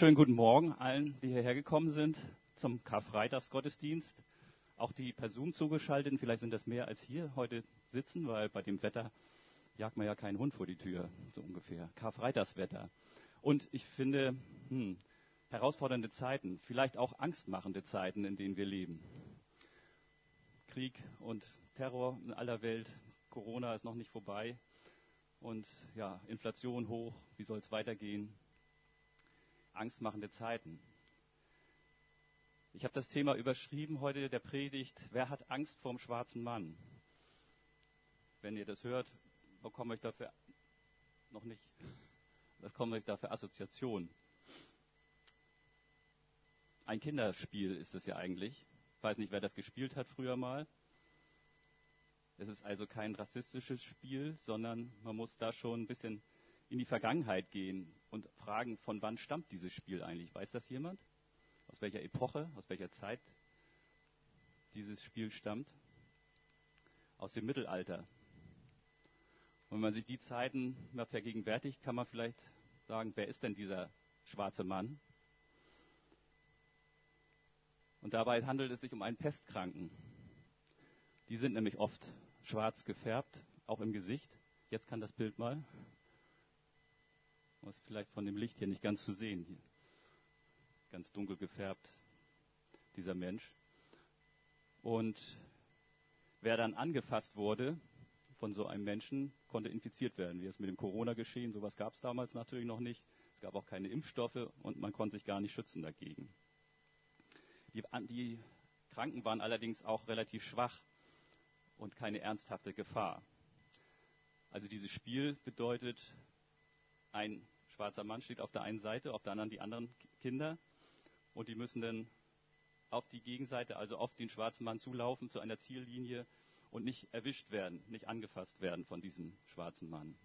Schönen guten Morgen allen, die hierher gekommen sind zum Karfreitagsgottesdienst. Auch die per Zoom zugeschalteten, vielleicht sind das mehr als hier heute sitzen, weil bei dem Wetter jagt man ja keinen Hund vor die Tür, so ungefähr. Karfreitagswetter. Und ich finde, hm, herausfordernde Zeiten, vielleicht auch angstmachende Zeiten, in denen wir leben. Krieg und Terror in aller Welt, Corona ist noch nicht vorbei und ja, Inflation hoch, wie soll es weitergehen? Angstmachende Zeiten. Ich habe das Thema überschrieben heute der Predigt, wer hat Angst vorm schwarzen Mann? Wenn ihr das hört, bekomme ich dafür noch nicht, das kommt euch dafür Assoziation. Ein Kinderspiel ist es ja eigentlich. Ich weiß nicht, wer das gespielt hat früher mal. Es ist also kein rassistisches Spiel, sondern man muss da schon ein bisschen in die Vergangenheit gehen und fragen, von wann stammt dieses Spiel eigentlich? Weiß das jemand? Aus welcher Epoche, aus welcher Zeit dieses Spiel stammt? Aus dem Mittelalter. Und wenn man sich die Zeiten mal vergegenwärtigt, kann man vielleicht sagen, wer ist denn dieser schwarze Mann? Und dabei handelt es sich um einen Pestkranken. Die sind nämlich oft schwarz gefärbt, auch im Gesicht. Jetzt kann das Bild mal. Was vielleicht von dem Licht hier nicht ganz zu sehen. Hier. Ganz dunkel gefärbt, dieser Mensch. Und wer dann angefasst wurde von so einem Menschen, konnte infiziert werden. Wie es mit dem Corona geschehen, sowas gab es damals natürlich noch nicht. Es gab auch keine Impfstoffe und man konnte sich gar nicht schützen dagegen. Die, die Kranken waren allerdings auch relativ schwach und keine ernsthafte Gefahr. Also dieses Spiel bedeutet, ein schwarzer Mann steht auf der einen Seite, auf der anderen die anderen Kinder. Und die müssen dann auf die Gegenseite, also auf den schwarzen Mann zulaufen, zu einer Ziellinie und nicht erwischt werden, nicht angefasst werden von diesem schwarzen Mann.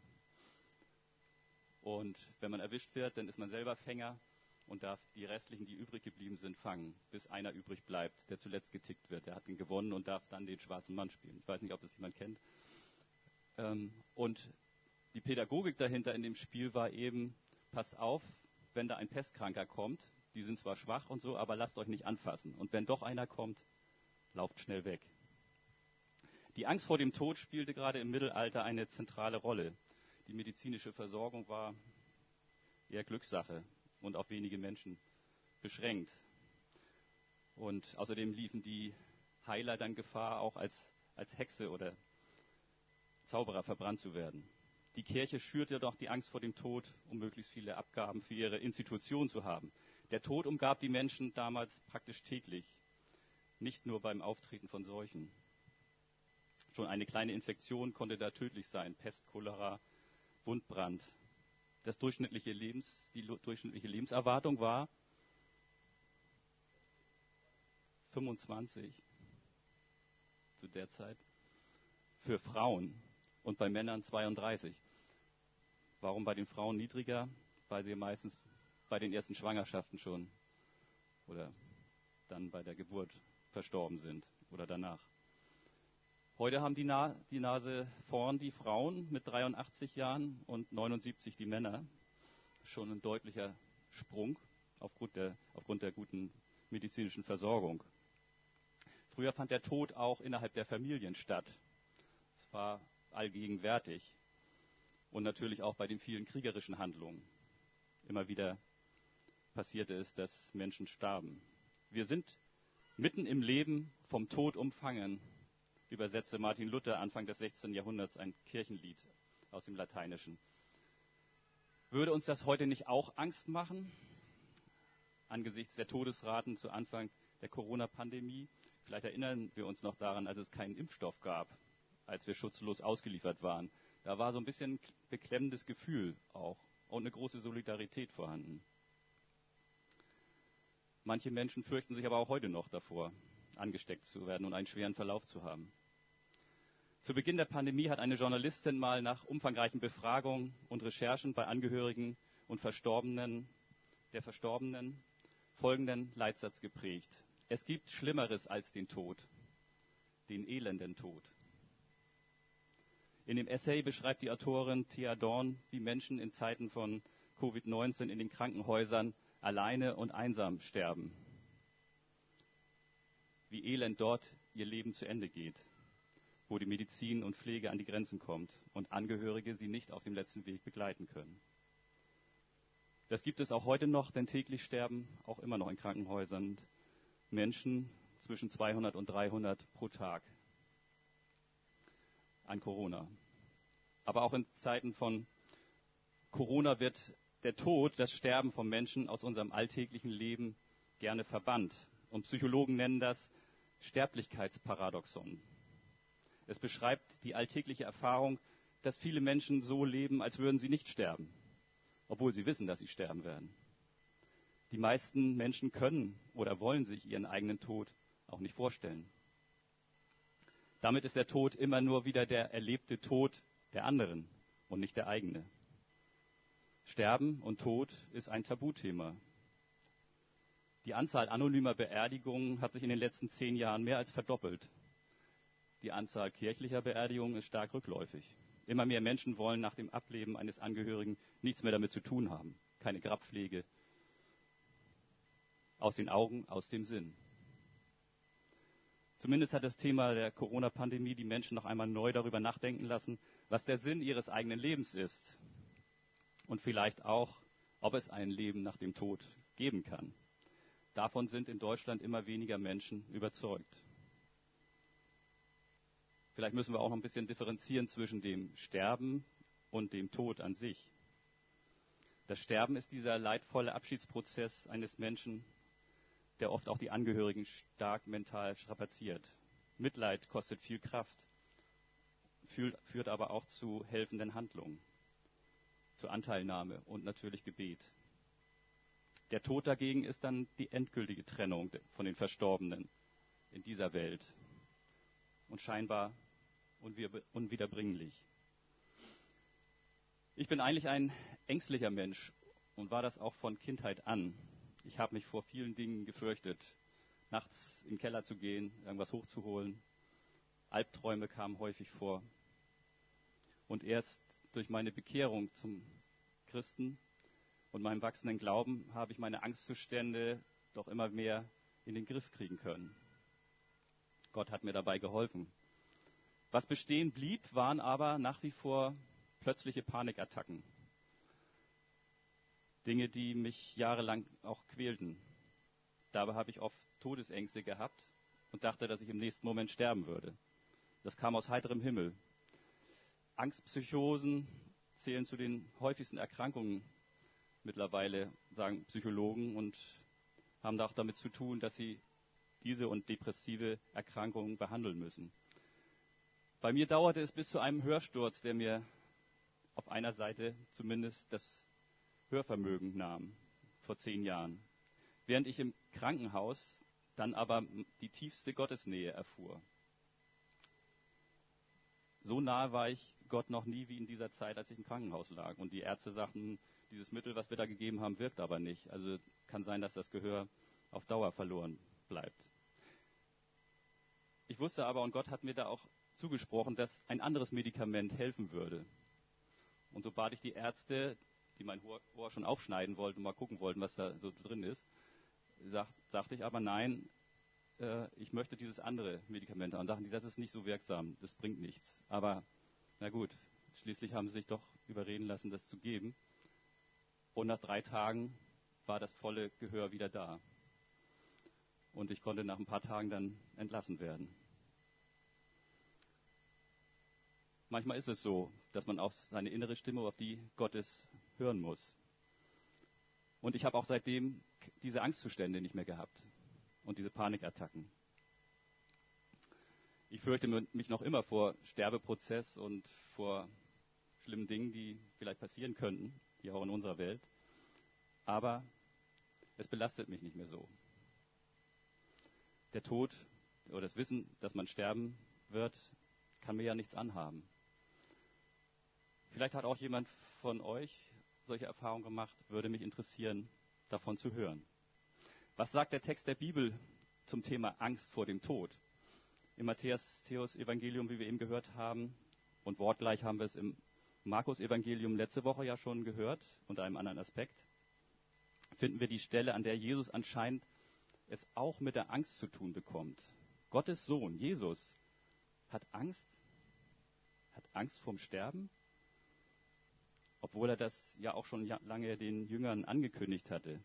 Und wenn man erwischt wird, dann ist man selber Fänger und darf die restlichen, die übrig geblieben sind, fangen, bis einer übrig bleibt, der zuletzt getickt wird. Der hat ihn gewonnen und darf dann den schwarzen Mann spielen. Ich weiß nicht, ob das jemand kennt. Ähm, und die Pädagogik dahinter in dem Spiel war eben, passt auf, wenn da ein Pestkranker kommt, die sind zwar schwach und so, aber lasst euch nicht anfassen. Und wenn doch einer kommt, lauft schnell weg. Die Angst vor dem Tod spielte gerade im Mittelalter eine zentrale Rolle. Die medizinische Versorgung war eher Glückssache und auf wenige Menschen beschränkt. Und außerdem liefen die Heiler dann Gefahr, auch als, als Hexe oder Zauberer verbrannt zu werden. Die Kirche schürte doch die Angst vor dem Tod, um möglichst viele Abgaben für ihre Institution zu haben. Der Tod umgab die Menschen damals praktisch täglich, nicht nur beim Auftreten von Seuchen. Schon eine kleine Infektion konnte da tödlich sein, Pest, Cholera, Wundbrand. Das durchschnittliche Lebens, die durchschnittliche Lebenserwartung war 25 zu der Zeit für Frauen und bei Männern 32. Warum bei den Frauen niedriger? Weil sie meistens bei den ersten Schwangerschaften schon oder dann bei der Geburt verstorben sind oder danach. Heute haben die, Na die Nase vorn die Frauen mit 83 Jahren und 79 die Männer. Schon ein deutlicher Sprung aufgrund der, aufgrund der guten medizinischen Versorgung. Früher fand der Tod auch innerhalb der Familien statt. Es war allgegenwärtig. Und natürlich auch bei den vielen kriegerischen Handlungen. Immer wieder passierte es, dass Menschen starben. Wir sind mitten im Leben vom Tod umfangen, übersetzte Martin Luther Anfang des 16. Jahrhunderts ein Kirchenlied aus dem Lateinischen. Würde uns das heute nicht auch Angst machen, angesichts der Todesraten zu Anfang der Corona-Pandemie? Vielleicht erinnern wir uns noch daran, als es keinen Impfstoff gab als wir schutzlos ausgeliefert waren. Da war so ein bisschen beklemmendes Gefühl auch und eine große Solidarität vorhanden. Manche Menschen fürchten sich aber auch heute noch davor, angesteckt zu werden und einen schweren Verlauf zu haben. Zu Beginn der Pandemie hat eine Journalistin mal nach umfangreichen Befragungen und Recherchen bei Angehörigen und Verstorbenen der Verstorbenen folgenden Leitsatz geprägt. Es gibt Schlimmeres als den Tod, den elenden Tod. In dem Essay beschreibt die Autorin Thea Dorn, wie Menschen in Zeiten von Covid-19 in den Krankenhäusern alleine und einsam sterben. Wie elend dort ihr Leben zu Ende geht, wo die Medizin und Pflege an die Grenzen kommt und Angehörige sie nicht auf dem letzten Weg begleiten können. Das gibt es auch heute noch, denn täglich sterben auch immer noch in Krankenhäusern Menschen zwischen 200 und 300 pro Tag an Corona. Aber auch in Zeiten von Corona wird der Tod, das Sterben von Menschen aus unserem alltäglichen Leben gerne verbannt. Und Psychologen nennen das Sterblichkeitsparadoxon. Es beschreibt die alltägliche Erfahrung, dass viele Menschen so leben, als würden sie nicht sterben, obwohl sie wissen, dass sie sterben werden. Die meisten Menschen können oder wollen sich ihren eigenen Tod auch nicht vorstellen. Damit ist der Tod immer nur wieder der erlebte Tod der anderen und nicht der eigene. Sterben und Tod ist ein Tabuthema. Die Anzahl anonymer Beerdigungen hat sich in den letzten zehn Jahren mehr als verdoppelt. Die Anzahl kirchlicher Beerdigungen ist stark rückläufig. Immer mehr Menschen wollen nach dem Ableben eines Angehörigen nichts mehr damit zu tun haben. Keine Grabpflege. Aus den Augen, aus dem Sinn. Zumindest hat das Thema der Corona-Pandemie die Menschen noch einmal neu darüber nachdenken lassen, was der Sinn ihres eigenen Lebens ist. Und vielleicht auch, ob es ein Leben nach dem Tod geben kann. Davon sind in Deutschland immer weniger Menschen überzeugt. Vielleicht müssen wir auch noch ein bisschen differenzieren zwischen dem Sterben und dem Tod an sich. Das Sterben ist dieser leidvolle Abschiedsprozess eines Menschen, der oft auch die Angehörigen stark mental strapaziert. Mitleid kostet viel Kraft, führt aber auch zu helfenden Handlungen, zu Anteilnahme und natürlich Gebet. Der Tod dagegen ist dann die endgültige Trennung von den Verstorbenen in dieser Welt und scheinbar unwiederbringlich. Ich bin eigentlich ein ängstlicher Mensch und war das auch von Kindheit an. Ich habe mich vor vielen Dingen gefürchtet, nachts in den Keller zu gehen, irgendwas hochzuholen. Albträume kamen häufig vor. Und erst durch meine Bekehrung zum Christen und meinem wachsenden Glauben habe ich meine Angstzustände doch immer mehr in den Griff kriegen können. Gott hat mir dabei geholfen. Was bestehen blieb, waren aber nach wie vor plötzliche Panikattacken. Dinge, die mich jahrelang auch quälten. Dabei habe ich oft Todesängste gehabt und dachte, dass ich im nächsten Moment sterben würde. Das kam aus heiterem Himmel. Angstpsychosen zählen zu den häufigsten Erkrankungen mittlerweile, sagen Psychologen, und haben auch damit zu tun, dass sie diese und depressive Erkrankungen behandeln müssen. Bei mir dauerte es bis zu einem Hörsturz, der mir auf einer Seite zumindest das Hörvermögen nahm, vor zehn Jahren. Während ich im Krankenhaus dann aber die tiefste Gottesnähe erfuhr. So nahe war ich Gott noch nie wie in dieser Zeit, als ich im Krankenhaus lag. Und die Ärzte sagten, dieses Mittel, was wir da gegeben haben, wirkt aber nicht. Also kann sein, dass das Gehör auf Dauer verloren bleibt. Ich wusste aber, und Gott hat mir da auch zugesprochen, dass ein anderes Medikament helfen würde. Und so bat ich die Ärzte, die mein Ohr schon aufschneiden wollten und mal gucken wollten, was da so drin ist, sag, sagte ich aber nein, äh, ich möchte dieses andere Medikament haben. Und sagten die, das ist nicht so wirksam, das bringt nichts. Aber na gut, schließlich haben sie sich doch überreden lassen, das zu geben. Und nach drei Tagen war das volle Gehör wieder da. Und ich konnte nach ein paar Tagen dann entlassen werden. Manchmal ist es so, dass man auf seine innere Stimme, auf die Gottes hören muss. Und ich habe auch seitdem diese Angstzustände nicht mehr gehabt und diese Panikattacken. Ich fürchte mich noch immer vor Sterbeprozess und vor schlimmen Dingen, die vielleicht passieren könnten, hier auch in unserer Welt. Aber es belastet mich nicht mehr so. Der Tod oder das Wissen, dass man sterben wird, kann mir ja nichts anhaben. Vielleicht hat auch jemand von euch solche Erfahrungen gemacht, würde mich interessieren, davon zu hören. Was sagt der Text der Bibel zum Thema Angst vor dem Tod? Im Matthäus Evangelium, wie wir eben gehört haben, und wortgleich haben wir es im Markus Evangelium letzte Woche ja schon gehört, unter einem anderen Aspekt. finden wir die Stelle, an der Jesus anscheinend es auch mit der Angst zu tun bekommt. Gottes Sohn, Jesus, hat Angst, hat Angst vorm Sterben, obwohl er das ja auch schon lange den Jüngern angekündigt hatte.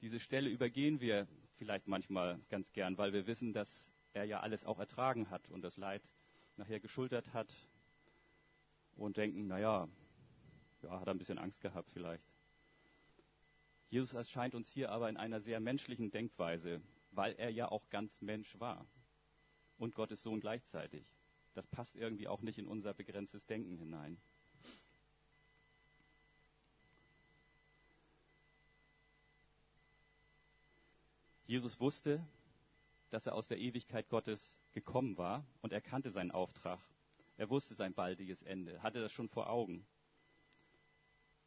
Diese Stelle übergehen wir vielleicht manchmal ganz gern, weil wir wissen, dass er ja alles auch ertragen hat und das Leid nachher geschultert hat und denken, naja, ja, hat er ein bisschen Angst gehabt vielleicht. Jesus erscheint uns hier aber in einer sehr menschlichen Denkweise, weil er ja auch ganz Mensch war und Gottes Sohn gleichzeitig. Das passt irgendwie auch nicht in unser begrenztes Denken hinein. Jesus wusste, dass er aus der Ewigkeit Gottes gekommen war und er kannte seinen Auftrag. Er wusste sein baldiges Ende, hatte das schon vor Augen.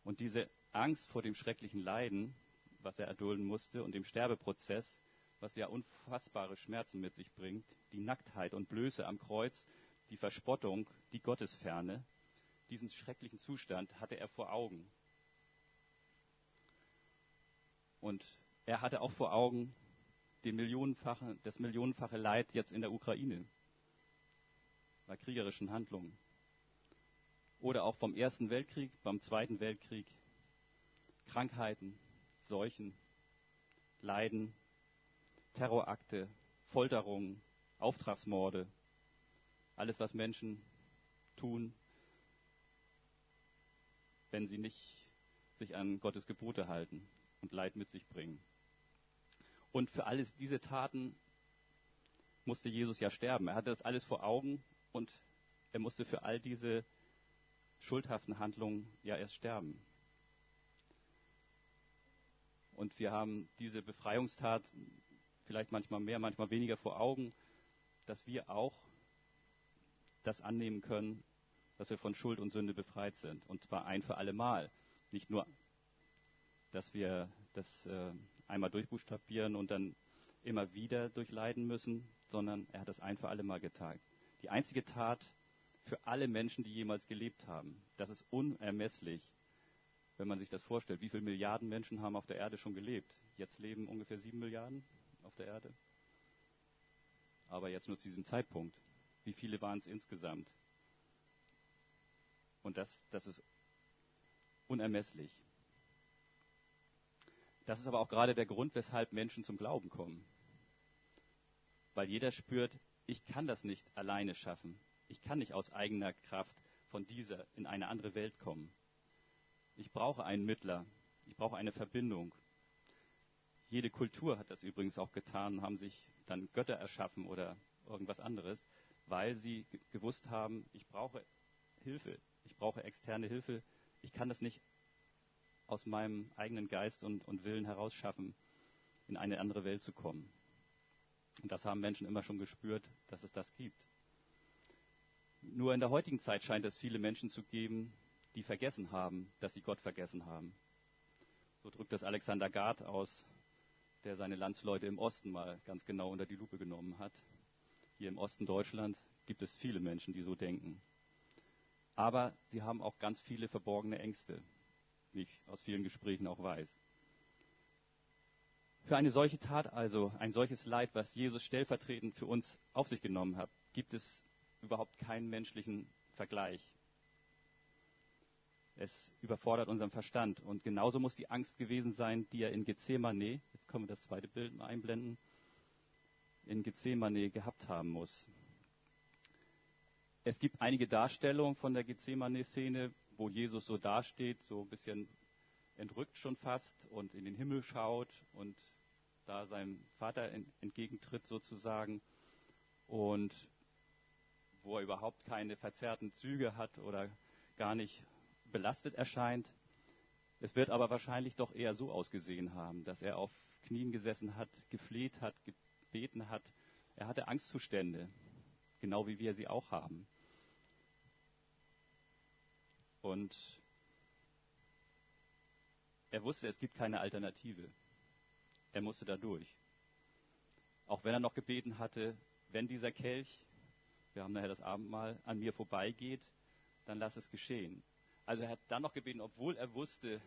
Und diese Angst vor dem schrecklichen Leiden, was er erdulden musste, und dem Sterbeprozess, was ja unfassbare Schmerzen mit sich bringt, die Nacktheit und Blöße am Kreuz, die Verspottung, die Gottesferne, diesen schrecklichen Zustand hatte er vor Augen. Und er hatte auch vor Augen den millionenfache, das millionenfache Leid jetzt in der Ukraine bei kriegerischen Handlungen. Oder auch vom Ersten Weltkrieg, beim Zweiten Weltkrieg, Krankheiten, Seuchen, Leiden, Terrorakte, Folterungen, Auftragsmorde, alles, was Menschen tun, wenn sie nicht sich an Gottes Gebote halten und Leid mit sich bringen. Und für alles diese Taten musste Jesus ja sterben. Er hatte das alles vor Augen und er musste für all diese schuldhaften Handlungen ja erst sterben. Und wir haben diese Befreiungstat vielleicht manchmal mehr, manchmal weniger vor Augen, dass wir auch das annehmen können, dass wir von Schuld und Sünde befreit sind. Und zwar ein für alle Mal. Nicht nur, dass wir das äh, einmal durchbuchstabieren und dann immer wieder durchleiden müssen, sondern er hat das ein für alle Mal getan. Die einzige Tat für alle Menschen, die jemals gelebt haben. Das ist unermesslich, wenn man sich das vorstellt. Wie viele Milliarden Menschen haben auf der Erde schon gelebt? Jetzt leben ungefähr sieben Milliarden auf der Erde. Aber jetzt nur zu diesem Zeitpunkt. Wie viele waren es insgesamt? Und das, das ist unermesslich. Das ist aber auch gerade der Grund, weshalb Menschen zum Glauben kommen. Weil jeder spürt, ich kann das nicht alleine schaffen. Ich kann nicht aus eigener Kraft von dieser in eine andere Welt kommen. Ich brauche einen Mittler. Ich brauche eine Verbindung. Jede Kultur hat das übrigens auch getan, haben sich dann Götter erschaffen oder irgendwas anderes, weil sie gewusst haben, ich brauche Hilfe. Ich brauche externe Hilfe. Ich kann das nicht aus meinem eigenen Geist und, und Willen heraus schaffen, in eine andere Welt zu kommen. Und das haben Menschen immer schon gespürt, dass es das gibt. Nur in der heutigen Zeit scheint es viele Menschen zu geben, die vergessen haben, dass sie Gott vergessen haben. So drückt das Alexander Gard aus, der seine Landsleute im Osten mal ganz genau unter die Lupe genommen hat. Hier im Osten Deutschlands gibt es viele Menschen, die so denken. Aber sie haben auch ganz viele verborgene Ängste, wie ich aus vielen Gesprächen auch weiß. Für eine solche Tat also, ein solches Leid, was Jesus stellvertretend für uns auf sich genommen hat, gibt es überhaupt keinen menschlichen Vergleich. Es überfordert unseren Verstand. Und genauso muss die Angst gewesen sein, die er in Gethsemane, jetzt können wir das zweite Bild mal einblenden, in Gethsemane gehabt haben muss. Es gibt einige Darstellungen von der Gethsemane-Szene, wo Jesus so dasteht, so ein bisschen entrückt schon fast und in den Himmel schaut und da seinem Vater entgegentritt sozusagen und wo er überhaupt keine verzerrten Züge hat oder gar nicht belastet erscheint. Es wird aber wahrscheinlich doch eher so ausgesehen haben, dass er auf Knien gesessen hat, gefleht hat, gebeten hat. Er hatte Angstzustände, genau wie wir sie auch haben. Und er wusste, es gibt keine Alternative. Er musste da durch. Auch wenn er noch gebeten hatte, wenn dieser Kelch, wir haben nachher das Abendmahl, an mir vorbeigeht, dann lass es geschehen. Also er hat dann noch gebeten, obwohl er wusste,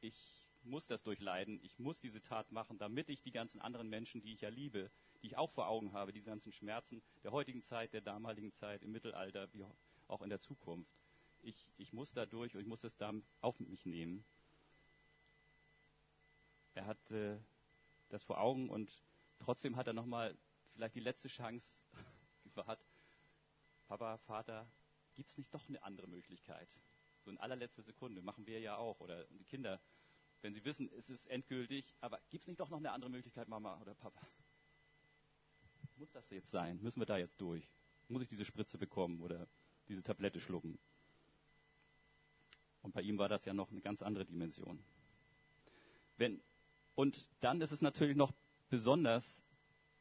ich muss das durchleiden, ich muss diese Tat machen, damit ich die ganzen anderen Menschen, die ich ja liebe, die ich auch vor Augen habe, die ganzen Schmerzen der heutigen Zeit, der damaligen Zeit, im Mittelalter, wie auch in der Zukunft. Ich, ich muss da durch und ich muss es dann auf mich nehmen. Er hat äh, das vor Augen und trotzdem hat er nochmal vielleicht die letzte Chance hat. Papa, Vater, gibt es nicht doch eine andere Möglichkeit? So in allerletzter Sekunde machen wir ja auch oder die Kinder, wenn sie wissen, es ist endgültig, aber gibt es nicht doch noch eine andere Möglichkeit, Mama oder Papa? Muss das jetzt sein? Müssen wir da jetzt durch? Muss ich diese Spritze bekommen oder diese Tablette schlucken? Und bei ihm war das ja noch eine ganz andere Dimension. Wenn, und dann ist es natürlich noch besonders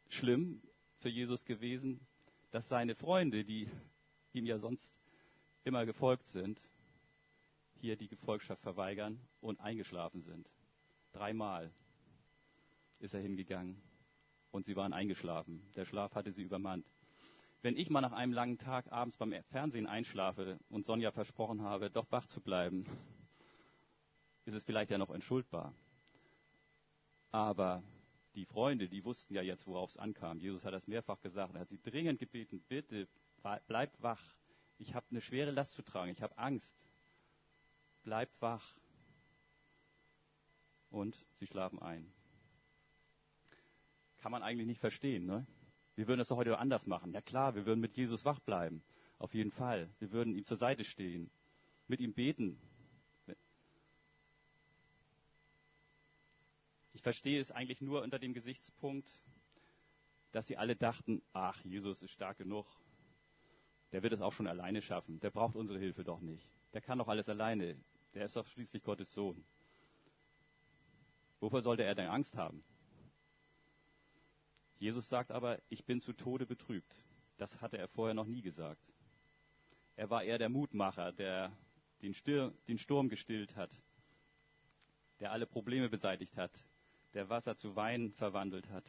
schlimm für Jesus gewesen, dass seine Freunde, die ihm ja sonst immer gefolgt sind, hier die Gefolgschaft verweigern und eingeschlafen sind. Dreimal ist er hingegangen und sie waren eingeschlafen. Der Schlaf hatte sie übermannt. Wenn ich mal nach einem langen Tag abends beim Fernsehen einschlafe und Sonja versprochen habe, doch wach zu bleiben, ist es vielleicht ja noch entschuldbar. Aber die Freunde, die wussten ja jetzt, worauf es ankam. Jesus hat das mehrfach gesagt. Er hat sie dringend gebeten, bitte bleibt wach. Ich habe eine schwere Last zu tragen. Ich habe Angst. Bleibt wach. Und sie schlafen ein. Kann man eigentlich nicht verstehen. Ne? Wir würden das doch heute anders machen. Ja klar, wir würden mit Jesus wach bleiben. Auf jeden Fall. Wir würden ihm zur Seite stehen. Mit ihm beten. Ich verstehe es eigentlich nur unter dem Gesichtspunkt, dass sie alle dachten, ach, Jesus ist stark genug. Der wird es auch schon alleine schaffen. Der braucht unsere Hilfe doch nicht. Der kann doch alles alleine. Der ist doch schließlich Gottes Sohn. Wovor sollte er denn Angst haben? Jesus sagt aber, ich bin zu Tode betrübt. Das hatte er vorher noch nie gesagt. Er war eher der Mutmacher, der den, Stir den Sturm gestillt hat, der alle Probleme beseitigt hat, der Wasser zu Wein verwandelt hat.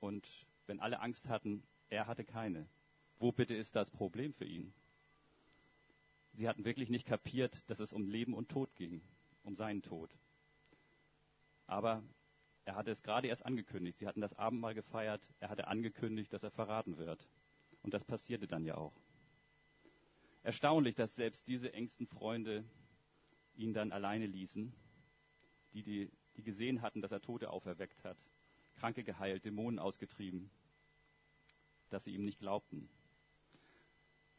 Und wenn alle Angst hatten, er hatte keine. Wo bitte ist das Problem für ihn? Sie hatten wirklich nicht kapiert, dass es um Leben und Tod ging, um seinen Tod. Aber er hatte es gerade erst angekündigt. Sie hatten das Abendmahl gefeiert. Er hatte angekündigt, dass er verraten wird. Und das passierte dann ja auch. Erstaunlich, dass selbst diese engsten Freunde ihn dann alleine ließen, die, die, die gesehen hatten, dass er Tote auferweckt hat, Kranke geheilt, Dämonen ausgetrieben, dass sie ihm nicht glaubten.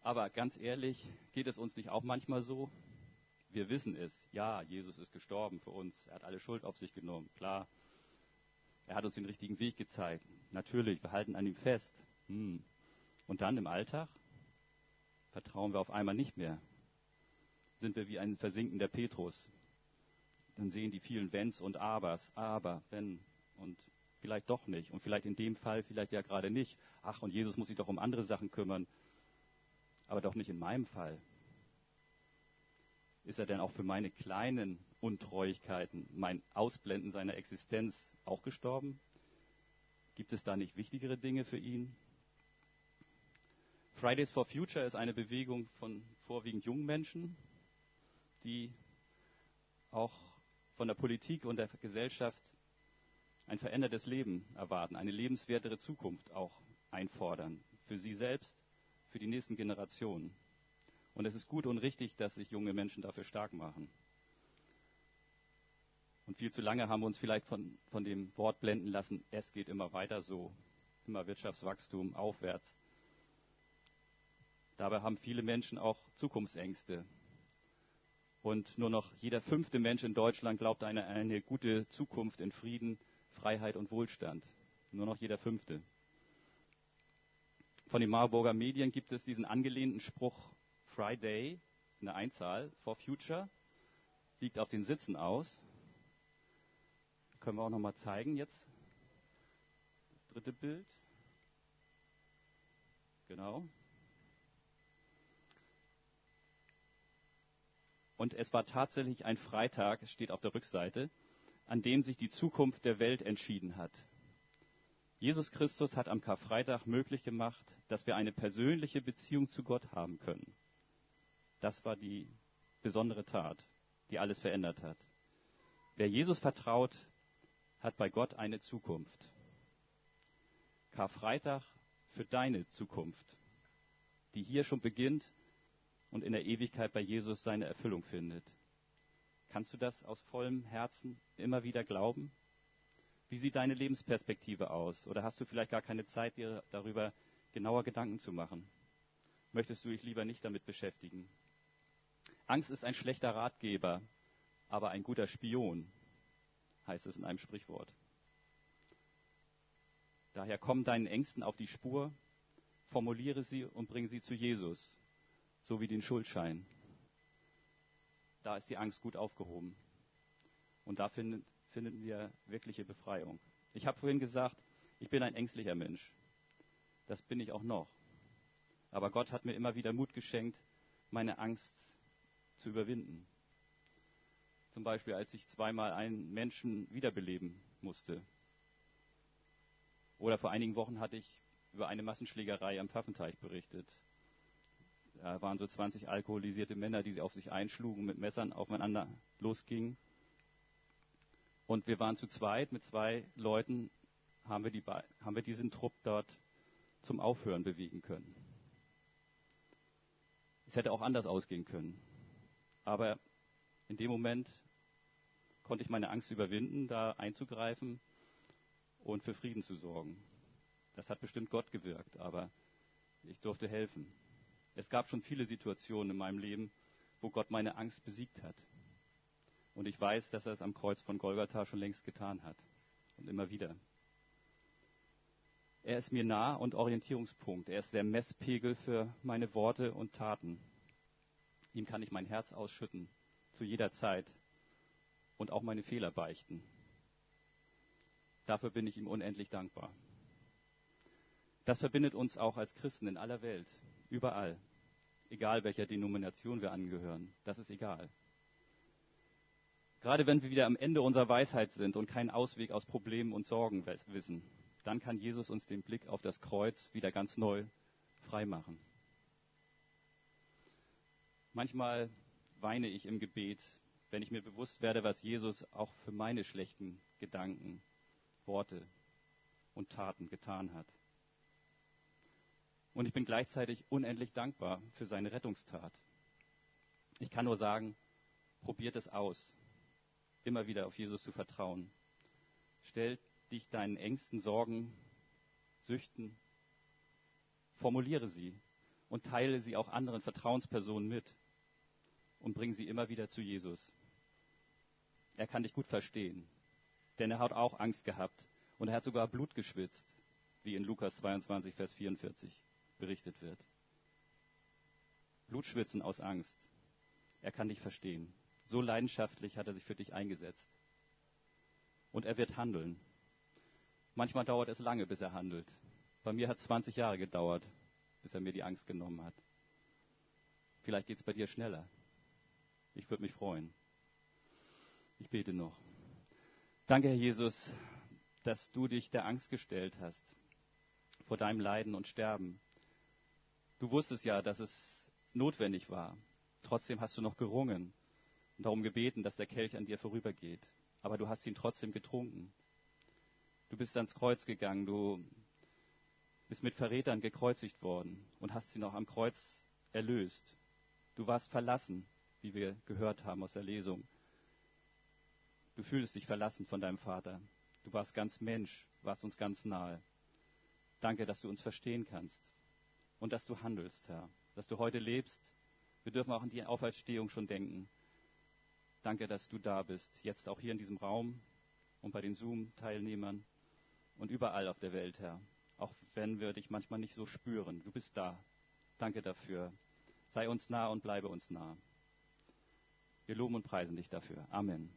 Aber ganz ehrlich, geht es uns nicht auch manchmal so? Wir wissen es. Ja, Jesus ist gestorben für uns. Er hat alle Schuld auf sich genommen. Klar, er hat uns den richtigen Weg gezeigt. Natürlich, wir halten an ihm fest. Hm. Und dann im Alltag vertrauen wir auf einmal nicht mehr. Sind wir wie ein versinkender Petrus. Dann sehen die vielen Wenns und Abers. Aber, wenn und vielleicht doch nicht. Und vielleicht in dem Fall, vielleicht ja gerade nicht. Ach, und Jesus muss sich doch um andere Sachen kümmern. Aber doch nicht in meinem Fall. Ist er denn auch für meine kleinen Untreuigkeiten, mein Ausblenden seiner Existenz auch gestorben? Gibt es da nicht wichtigere Dinge für ihn? Fridays for Future ist eine Bewegung von vorwiegend jungen Menschen, die auch von der Politik und der Gesellschaft ein verändertes Leben erwarten, eine lebenswertere Zukunft auch einfordern, für sie selbst, für die nächsten Generationen. Und es ist gut und richtig, dass sich junge Menschen dafür stark machen. Und viel zu lange haben wir uns vielleicht von, von dem Wort blenden lassen, es geht immer weiter so, immer Wirtschaftswachstum aufwärts. Dabei haben viele Menschen auch Zukunftsängste. Und nur noch jeder fünfte Mensch in Deutschland glaubt an eine, eine gute Zukunft in Frieden, Freiheit und Wohlstand. Nur noch jeder fünfte. Von den Marburger Medien gibt es diesen angelehnten Spruch, Friday, eine Einzahl, for Future, liegt auf den Sitzen aus. Können wir auch nochmal zeigen jetzt. Das dritte Bild. Genau. Und es war tatsächlich ein Freitag, steht auf der Rückseite, an dem sich die Zukunft der Welt entschieden hat. Jesus Christus hat am Karfreitag möglich gemacht, dass wir eine persönliche Beziehung zu Gott haben können. Das war die besondere Tat. die alles verändert hat. Wer Jesus vertraut, hat bei Gott eine Zukunft. Karfreitag für deine Zukunft, die hier schon beginnt und in der Ewigkeit bei Jesus seine Erfüllung findet. Kannst du das aus vollem Herzen immer wieder glauben? Wie sieht deine Lebensperspektive aus? Oder hast du vielleicht gar keine Zeit, dir darüber genauer Gedanken zu machen? Möchtest du dich lieber nicht damit beschäftigen? Angst ist ein schlechter Ratgeber, aber ein guter Spion, heißt es in einem Sprichwort. Daher komm deinen Ängsten auf die Spur, formuliere sie und bringe sie zu Jesus, so wie den Schuldschein. Da ist die Angst gut aufgehoben. Und da findet, finden wir wirkliche Befreiung. Ich habe vorhin gesagt, ich bin ein ängstlicher Mensch. Das bin ich auch noch. Aber Gott hat mir immer wieder Mut geschenkt, meine Angst zu überwinden. Zum Beispiel, als ich zweimal einen Menschen wiederbeleben musste. Oder vor einigen Wochen hatte ich über eine Massenschlägerei am Pfaffenteich berichtet. Da waren so 20 alkoholisierte Männer, die sie auf sich einschlugen, mit Messern aufeinander losgingen. Und wir waren zu zweit, mit zwei Leuten haben wir, die, haben wir diesen Trupp dort zum Aufhören bewegen können. Es hätte auch anders ausgehen können. Aber in dem Moment konnte ich meine Angst überwinden, da einzugreifen und für Frieden zu sorgen. Das hat bestimmt Gott gewirkt, aber ich durfte helfen. Es gab schon viele Situationen in meinem Leben, wo Gott meine Angst besiegt hat. Und ich weiß, dass er es am Kreuz von Golgatha schon längst getan hat. Und immer wieder. Er ist mir nah und Orientierungspunkt. Er ist der Messpegel für meine Worte und Taten. Ihm kann ich mein Herz ausschütten, zu jeder Zeit. Und auch meine Fehler beichten. Dafür bin ich ihm unendlich dankbar. Das verbindet uns auch als Christen in aller Welt, überall. Egal welcher Denomination wir angehören, das ist egal. Gerade wenn wir wieder am Ende unserer Weisheit sind und keinen Ausweg aus Problemen und Sorgen wissen, dann kann Jesus uns den Blick auf das Kreuz wieder ganz neu freimachen. Manchmal weine ich im Gebet, wenn ich mir bewusst werde, was Jesus auch für meine schlechten Gedanken Worte und Taten getan hat. Und ich bin gleichzeitig unendlich dankbar für seine Rettungstat. Ich kann nur sagen, probiert es aus, immer wieder auf Jesus zu vertrauen. Stell dich deinen Ängsten, Sorgen, Süchten, formuliere sie und teile sie auch anderen Vertrauenspersonen mit und bring sie immer wieder zu Jesus. Er kann dich gut verstehen denn er hat auch Angst gehabt und er hat sogar Blut geschwitzt, wie in Lukas 22, Vers 44 berichtet wird. Blutschwitzen aus Angst. Er kann dich verstehen. So leidenschaftlich hat er sich für dich eingesetzt. Und er wird handeln. Manchmal dauert es lange, bis er handelt. Bei mir hat es 20 Jahre gedauert, bis er mir die Angst genommen hat. Vielleicht geht es bei dir schneller. Ich würde mich freuen. Ich bete noch. Danke, Herr Jesus, dass du dich der Angst gestellt hast vor deinem Leiden und Sterben. Du wusstest ja, dass es notwendig war. Trotzdem hast du noch gerungen und darum gebeten, dass der Kelch an dir vorübergeht. Aber du hast ihn trotzdem getrunken. Du bist ans Kreuz gegangen, du bist mit Verrätern gekreuzigt worden und hast sie noch am Kreuz erlöst. Du warst verlassen, wie wir gehört haben aus der Lesung. Du fühlst dich verlassen von deinem Vater. Du warst ganz Mensch, warst uns ganz nahe. Danke, dass du uns verstehen kannst und dass du handelst, Herr, dass du heute lebst. Wir dürfen auch an die Auferstehung schon denken. Danke, dass du da bist, jetzt auch hier in diesem Raum und bei den Zoom-Teilnehmern und überall auf der Welt, Herr. Auch wenn wir dich manchmal nicht so spüren. Du bist da. Danke dafür. Sei uns nah und bleibe uns nah. Wir loben und preisen dich dafür. Amen.